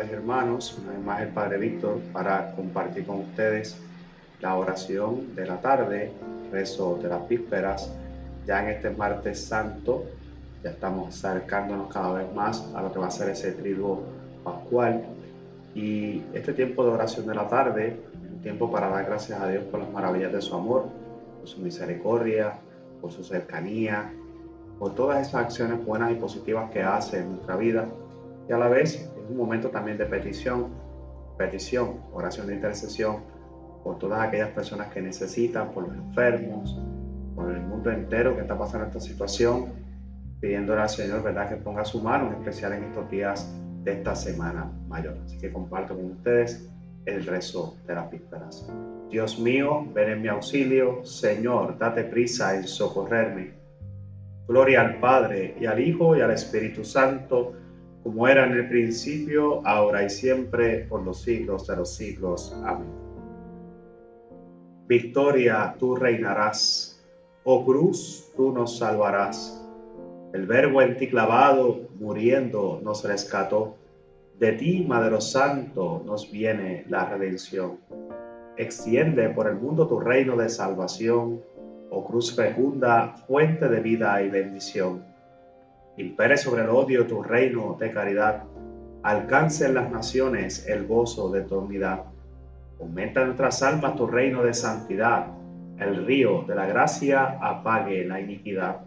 tardes hermanos, una vez más el Padre Víctor para compartir con ustedes la oración de la tarde, rezo de las vísperas, ya en este martes santo, ya estamos acercándonos cada vez más a lo que va a ser ese triduo pascual. Y este tiempo de oración de la tarde, un tiempo para dar gracias a Dios por las maravillas de su amor, por su misericordia, por su cercanía, por todas esas acciones buenas y positivas que hace en nuestra vida. Y a la vez un momento también de petición, petición, oración de intercesión por todas aquellas personas que necesitan, por los enfermos, por el mundo entero que está pasando esta situación, pidiéndole al Señor, ¿verdad?, que ponga su mano, en especial en estos días de esta semana mayor. Así que comparto con ustedes el rezo de las vísperas. Dios mío, ven en mi auxilio, Señor, date prisa en socorrerme. Gloria al Padre y al Hijo y al Espíritu Santo como era en el principio, ahora y siempre, por los siglos de los siglos. Amén. Victoria, tú reinarás. Oh cruz, tú nos salvarás. El verbo en ti clavado, muriendo, nos rescató. De ti, Madre Santo, nos viene la redención. Extiende por el mundo tu reino de salvación, oh cruz fecunda, fuente de vida y bendición impere sobre el odio tu reino de caridad, alcance en las naciones el gozo de tu unidad. Aumenta en nuestras almas tu reino de santidad, el río de la gracia apague la iniquidad.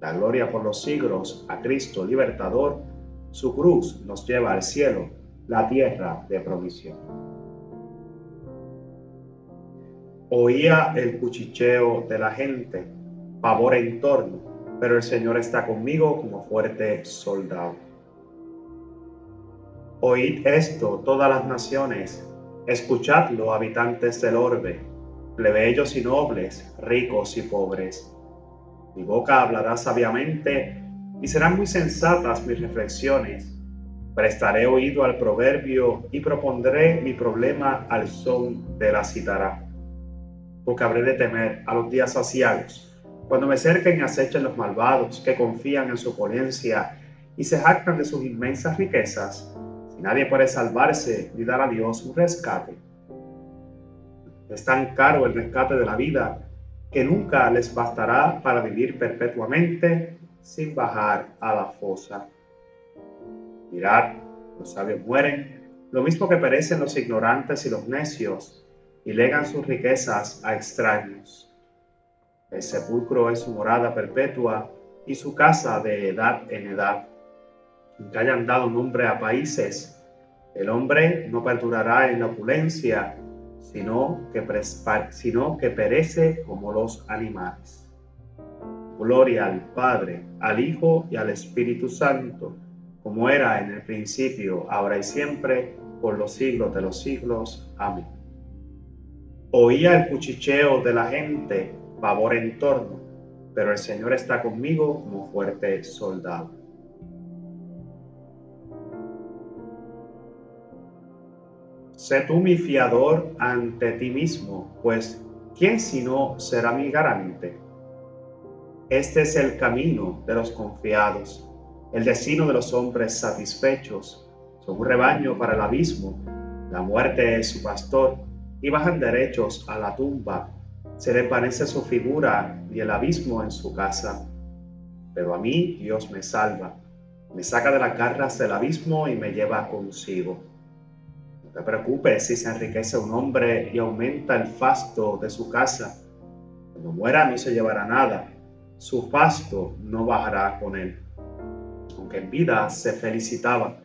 La gloria por los siglos a Cristo libertador, su cruz nos lleva al cielo, la tierra de provisión. Oía el cuchicheo de la gente, pavor en torno pero el Señor está conmigo como fuerte soldado. Oíd esto, todas las naciones, escuchadlo, habitantes del orbe, plebeyos y nobles, ricos y pobres. Mi boca hablará sabiamente y serán muy sensatas mis reflexiones. Prestaré oído al proverbio y propondré mi problema al son de la citará. Porque habré de temer a los días saciados cuando me cerquen y acechen los malvados que confían en su oponencia y se jactan de sus inmensas riquezas, nadie puede salvarse ni dar a Dios un rescate. Es tan caro el rescate de la vida que nunca les bastará para vivir perpetuamente sin bajar a la fosa. Mirad, los sabios mueren, lo mismo que perecen los ignorantes y los necios, y legan sus riquezas a extraños. El sepulcro es su morada perpetua y su casa de edad en edad. Que hayan dado nombre a países, el hombre no perdurará en la opulencia, sino que, sino que perece como los animales. Gloria al Padre, al Hijo y al Espíritu Santo, como era en el principio, ahora y siempre, por los siglos de los siglos. Amén. Oía el cuchicheo de la gente pavor en torno, pero el Señor está conmigo como fuerte soldado. Sé tú mi fiador ante ti mismo, pues ¿quién sino será mi garante? Este es el camino de los confiados, el destino de los hombres satisfechos. Son un rebaño para el abismo, la muerte es su pastor, y bajan derechos a la tumba se le parece su figura y el abismo en su casa. Pero a mí Dios me salva, me saca de las garras del abismo y me lleva consigo. No te preocupes si se enriquece un hombre y aumenta el fasto de su casa. Cuando muera no se llevará nada, su fasto no bajará con él. Aunque en vida se felicitaba,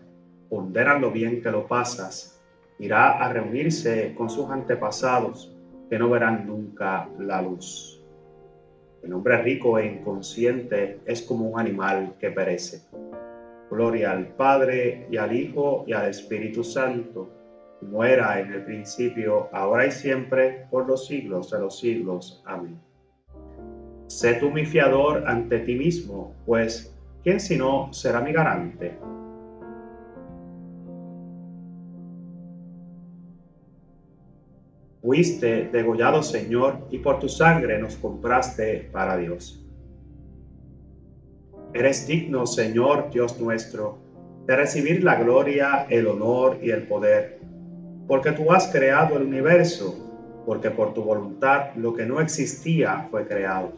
pondera lo bien que lo pasas, irá a reunirse con sus antepasados que no verán nunca la luz. El hombre rico e inconsciente es como un animal que perece. Gloria al Padre y al Hijo y al Espíritu Santo, como era en el principio, ahora y siempre, por los siglos de los siglos. Amén. Sé tú mi fiador ante ti mismo, pues ¿quién sino será mi garante? Fuiste degollado, Señor, y por tu sangre nos compraste para Dios. Eres digno, Señor Dios nuestro, de recibir la gloria, el honor y el poder, porque tú has creado el universo, porque por tu voluntad lo que no existía fue creado.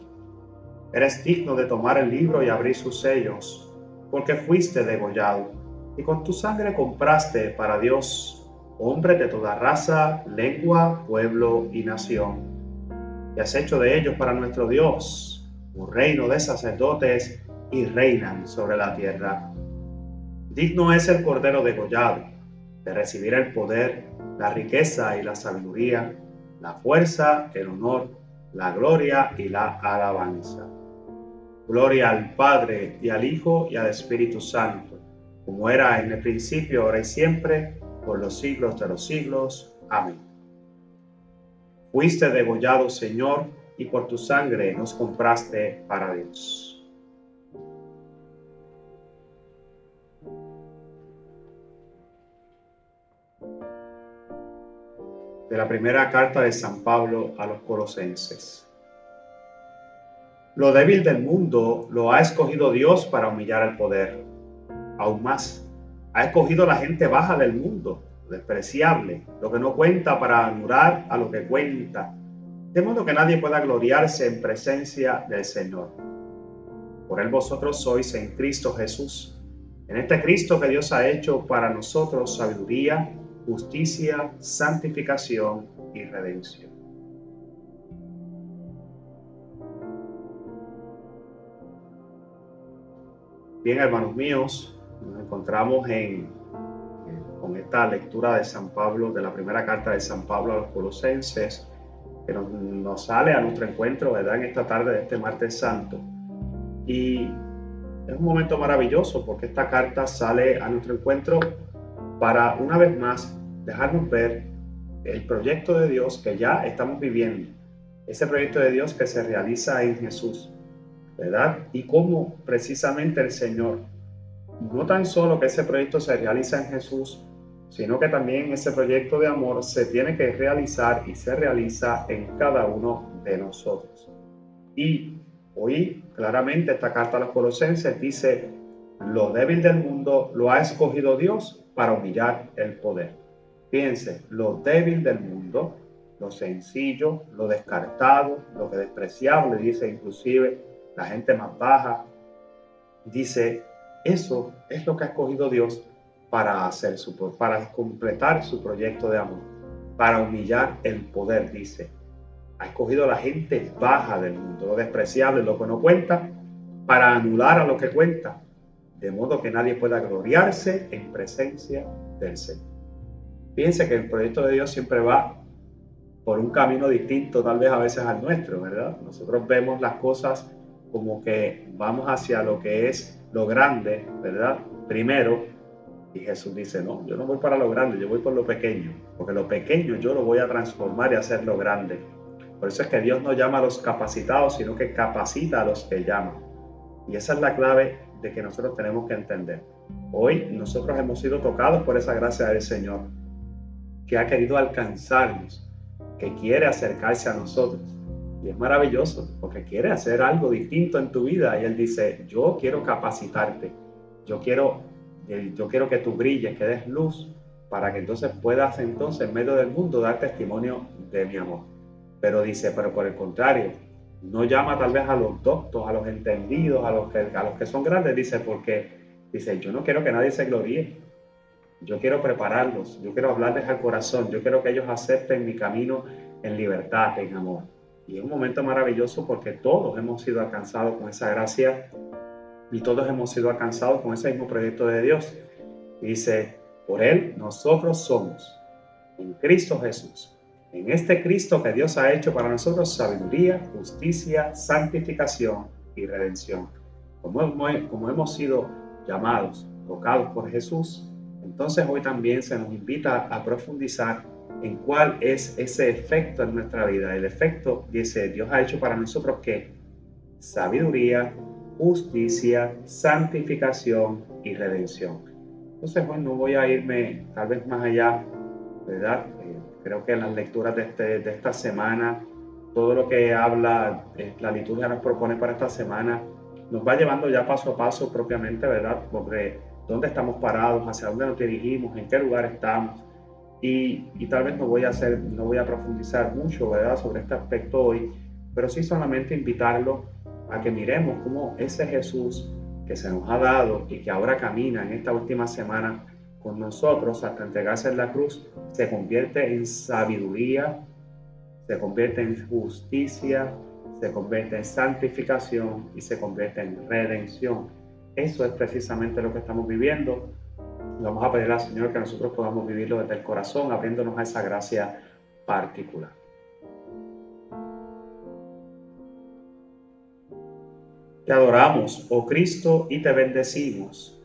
Eres digno de tomar el libro y abrir sus sellos, porque fuiste degollado, y con tu sangre compraste para Dios hombres de toda raza, lengua, pueblo y nación. Y has hecho de ellos para nuestro Dios un reino de sacerdotes y reinan sobre la tierra. Digno es el Cordero degollado de recibir el poder, la riqueza y la sabiduría, la fuerza, el honor, la gloria y la alabanza. Gloria al Padre y al Hijo y al Espíritu Santo, como era en el principio, ahora y siempre, por los siglos de los siglos. Amén. Fuiste degollado, Señor, y por tu sangre nos compraste para Dios. de la primera carta de San Pablo a los colosenses. Lo débil del mundo lo ha escogido Dios para humillar el poder. Aún más, ha escogido la gente baja del mundo, despreciable, lo que no cuenta para anular a lo que cuenta, de modo que nadie pueda gloriarse en presencia del Señor. Por él vosotros sois en Cristo Jesús, en este Cristo que Dios ha hecho para nosotros sabiduría, justicia, santificación y redención. Bien, hermanos míos, nos encontramos en, con esta lectura de San Pablo, de la primera carta de San Pablo a los colosenses, que nos, nos sale a nuestro encuentro, ¿verdad?, en esta tarde de este martes santo. Y es un momento maravilloso porque esta carta sale a nuestro encuentro para una vez más dejarnos ver el proyecto de Dios que ya estamos viviendo, ese proyecto de Dios que se realiza en Jesús, ¿verdad? Y cómo precisamente el Señor, no tan solo que ese proyecto se realiza en Jesús, sino que también ese proyecto de amor se tiene que realizar y se realiza en cada uno de nosotros. Y hoy claramente esta carta a los colosenses dice, lo débil del mundo lo ha escogido Dios para humillar el poder. Fíjense, lo débil del mundo, lo sencillo, lo descartado, lo que despreciable, dice inclusive la gente más baja, dice, eso es lo que ha escogido Dios para hacer su para completar su proyecto de amor, para humillar el poder, dice. Ha escogido a la gente baja del mundo, lo despreciable, lo que no cuenta, para anular a lo que cuenta, de modo que nadie pueda gloriarse en presencia del Señor. Piense que el proyecto de Dios siempre va por un camino distinto tal vez a veces al nuestro, ¿verdad? Nosotros vemos las cosas como que vamos hacia lo que es lo grande, ¿verdad? Primero, y Jesús dice, no, yo no voy para lo grande, yo voy por lo pequeño, porque lo pequeño yo lo voy a transformar y hacer lo grande. Por eso es que Dios no llama a los capacitados, sino que capacita a los que llama. Y esa es la clave de que nosotros tenemos que entender. Hoy nosotros hemos sido tocados por esa gracia del Señor que ha querido alcanzarnos, que quiere acercarse a nosotros. Y es maravilloso porque quiere hacer algo distinto en tu vida. Y Él dice, yo quiero capacitarte, yo quiero, eh, yo quiero que tú brilles, que des luz, para que entonces puedas entonces en medio del mundo dar testimonio de mi amor. Pero dice, pero por el contrario, no llama tal vez a los doctos, a los entendidos, a los que, a los que son grandes, dice, porque dice, yo no quiero que nadie se gloríe, yo quiero prepararlos, yo quiero hablarles al corazón, yo quiero que ellos acepten mi camino en libertad, en amor. Y es un momento maravilloso porque todos hemos sido alcanzados con esa gracia y todos hemos sido alcanzados con ese mismo proyecto de Dios. dice, por Él nosotros somos en Cristo Jesús. En este Cristo que Dios ha hecho para nosotros sabiduría, justicia, santificación y redención. Como, como hemos sido llamados, tocados por Jesús, entonces hoy también se nos invita a profundizar en cuál es ese efecto en nuestra vida. El efecto, dice, Dios ha hecho para nosotros que sabiduría, justicia, santificación y redención. Entonces hoy no voy a irme tal vez más allá, ¿verdad? Eh, creo que en las lecturas de, este, de esta semana, todo lo que habla, eh, la liturgia nos propone para esta semana, nos va llevando ya paso a paso propiamente, ¿verdad? Porque dónde estamos parados, hacia dónde nos dirigimos, en qué lugar estamos. Y, y, tal vez no voy a hacer, no voy a profundizar mucho, ¿verdad?, sobre este aspecto hoy, pero sí solamente invitarlo a que miremos cómo ese Jesús que se nos ha dado y que ahora camina en esta última semana con nosotros hasta entregarse en la cruz, se convierte en sabiduría, se convierte en justicia, se convierte en santificación y se convierte en redención. Eso es precisamente lo que estamos viviendo. Vamos a pedir al Señor que nosotros podamos vivirlo desde el corazón, abriéndonos a esa gracia particular. Te adoramos, oh Cristo, y te bendecimos,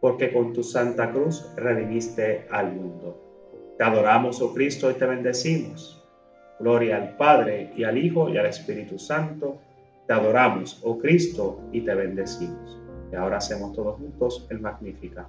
porque con tu santa cruz redimiste al mundo. Te adoramos, oh Cristo, y te bendecimos. Gloria al Padre, y al Hijo, y al Espíritu Santo. Te adoramos, oh Cristo, y te bendecimos. Y ahora hacemos todos juntos el Magnífica.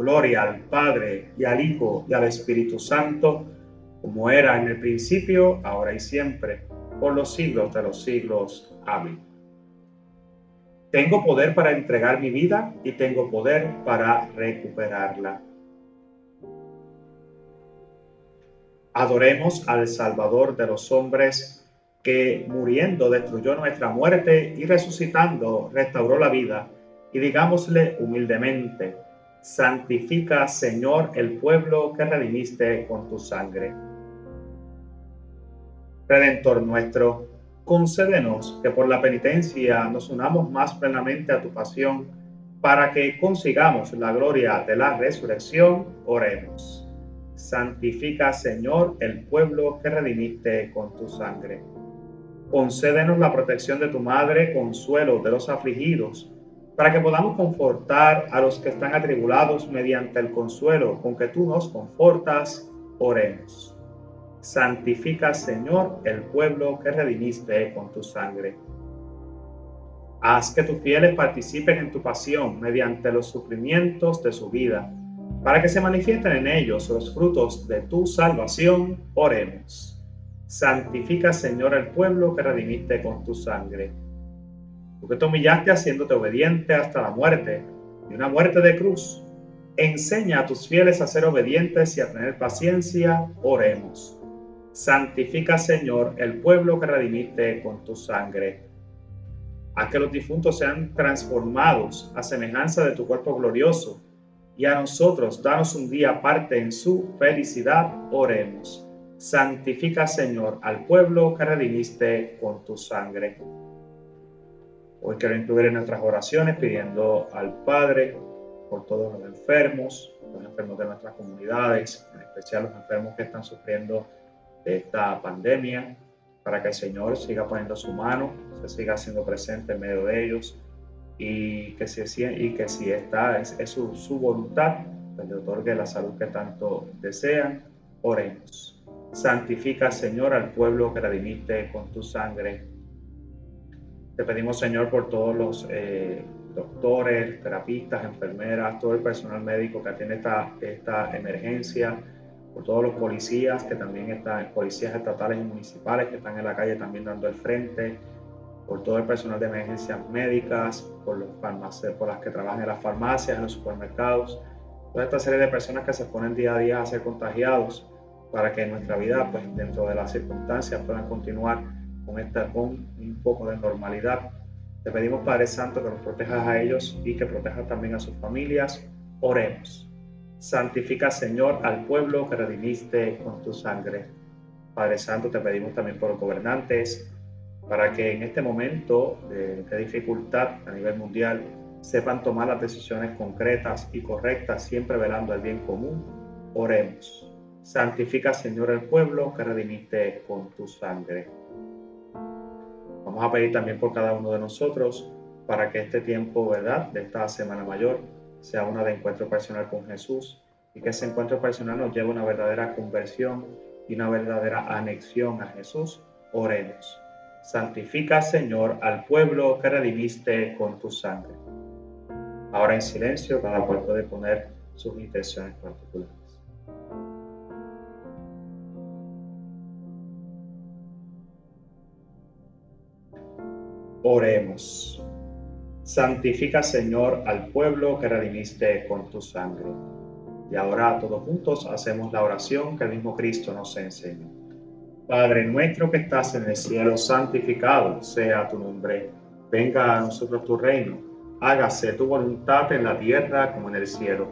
Gloria al Padre y al Hijo y al Espíritu Santo, como era en el principio, ahora y siempre, por los siglos de los siglos. Amén. Tengo poder para entregar mi vida y tengo poder para recuperarla. Adoremos al Salvador de los hombres que muriendo destruyó nuestra muerte y resucitando restauró la vida. Y digámosle humildemente, santifica Señor el pueblo que redimiste con tu sangre. Redentor nuestro, concédenos que por la penitencia nos unamos más plenamente a tu pasión, para que consigamos la gloria de la resurrección, oremos. Santifica, Señor, el pueblo que redimiste con tu sangre. Concédenos la protección de tu Madre, consuelo de los afligidos, para que podamos confortar a los que están atribulados mediante el consuelo con que tú nos confortas, oremos. Santifica, Señor, el pueblo que redimiste con tu sangre. Haz que tus fieles participen en tu pasión mediante los sufrimientos de su vida, para que se manifiesten en ellos los frutos de tu salvación. Oremos. Santifica, Señor, el pueblo que redimiste con tu sangre. Tú que te humillaste haciéndote obediente hasta la muerte, y una muerte de cruz, enseña a tus fieles a ser obedientes y a tener paciencia. Oremos Santifica, Señor, el pueblo que redimiste con tu sangre. Haz que los difuntos sean transformados a semejanza de tu cuerpo glorioso, y a nosotros danos un día parte en su felicidad. Oremos. Santifica, Señor, al pueblo que redimiste con tu sangre. Hoy quiero incluir en nuestras oraciones pidiendo al Padre por todos los enfermos, los enfermos de nuestras comunidades, en especial los enfermos que están sufriendo de esta pandemia, para que el Señor siga poniendo su mano, se siga haciendo presente en medio de ellos y que si, y que si esta es, su, su, voluntad, pues le otorgue la salud que tanto desean. Oremos. Santifica, Señor, al pueblo que redimiste con tu sangre. Te pedimos, Señor, por todos los eh, doctores, terapistas, enfermeras, todo el personal médico que atiende esta, esta emergencia por todos los policías que también están, policías estatales y municipales que están en la calle también dando el frente, por todo el personal de emergencias médicas, por, los por las que trabajan en las farmacias, en los supermercados, toda esta serie de personas que se ponen día a día a ser contagiados para que nuestra vida, pues dentro de las circunstancias, puedan continuar con, esta, con un poco de normalidad. Te pedimos, Padre Santo, que los protejas a ellos y que protejas también a sus familias. Oremos. Santifica, Señor, al pueblo que redimiste con tu sangre. Padre Santo, te pedimos también por los gobernantes, para que en este momento de, dificultad a nivel mundial sepan tomar las decisiones concretas y correctas, siempre velando el bien común. Oremos. Santifica, Señor, el pueblo que redimiste con tu sangre. Vamos a pedir también por cada uno de nosotros para que este tiempo, ¿verdad?, de esta Semana Mayor sea una de encuentro personal con Jesús y que ese encuentro personal nos lleve a una verdadera conversión y una verdadera anexión a Jesús. Oremos. Santifica, Señor, al pueblo que redimiste con tu sangre. Ahora en silencio, cada cual puede poner sus intenciones particulares. Oremos. Santifica, Señor, al pueblo que redimiste con tu sangre. Y ahora todos juntos hacemos la oración que el mismo Cristo nos enseñó. Padre nuestro que estás en el cielo, santificado sea tu nombre. Venga a nosotros tu reino. Hágase tu voluntad en la tierra como en el cielo.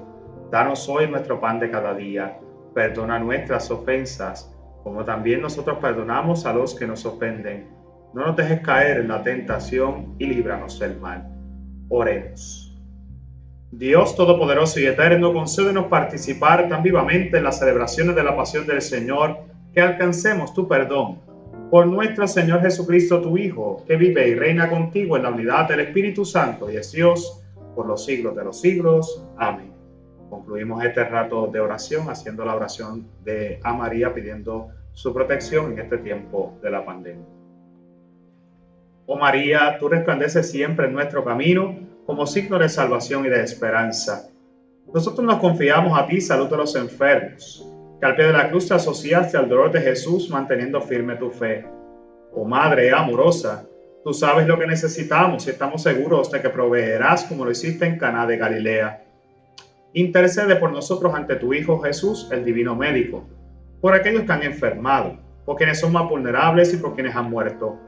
Danos hoy nuestro pan de cada día. Perdona nuestras ofensas, como también nosotros perdonamos a los que nos ofenden no nos dejes caer en la tentación y líbranos del mal. Oremos. Dios Todopoderoso y Eterno, concédenos participar tan vivamente en las celebraciones de la pasión del Señor que alcancemos tu perdón. Por nuestro Señor Jesucristo, tu Hijo, que vive y reina contigo en la unidad del Espíritu Santo y es Dios por los siglos de los siglos. Amén. Concluimos este rato de oración haciendo la oración de a María pidiendo su protección en este tiempo de la pandemia. Oh María, tú resplandeces siempre en nuestro camino como signo de salvación y de esperanza. Nosotros nos confiamos a ti, salud de los enfermos, que al pie de la cruz te asociaste al dolor de Jesús manteniendo firme tu fe. Oh Madre amorosa, tú sabes lo que necesitamos y estamos seguros de que proveerás como lo hiciste en Caná de Galilea. Intercede por nosotros ante tu Hijo Jesús, el Divino Médico, por aquellos que han enfermado, por quienes son más vulnerables y por quienes han muerto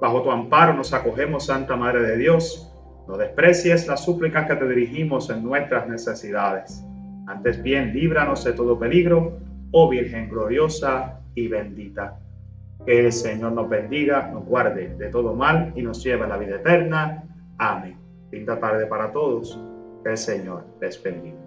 Bajo tu amparo nos acogemos, Santa Madre de Dios. No desprecies las súplicas que te dirigimos en nuestras necesidades. Antes bien, líbranos de todo peligro, oh Virgen gloriosa y bendita. Que el Señor nos bendiga, nos guarde de todo mal y nos lleve a la vida eterna. Amén. Linda tarde para todos. Que el Señor les bendiga.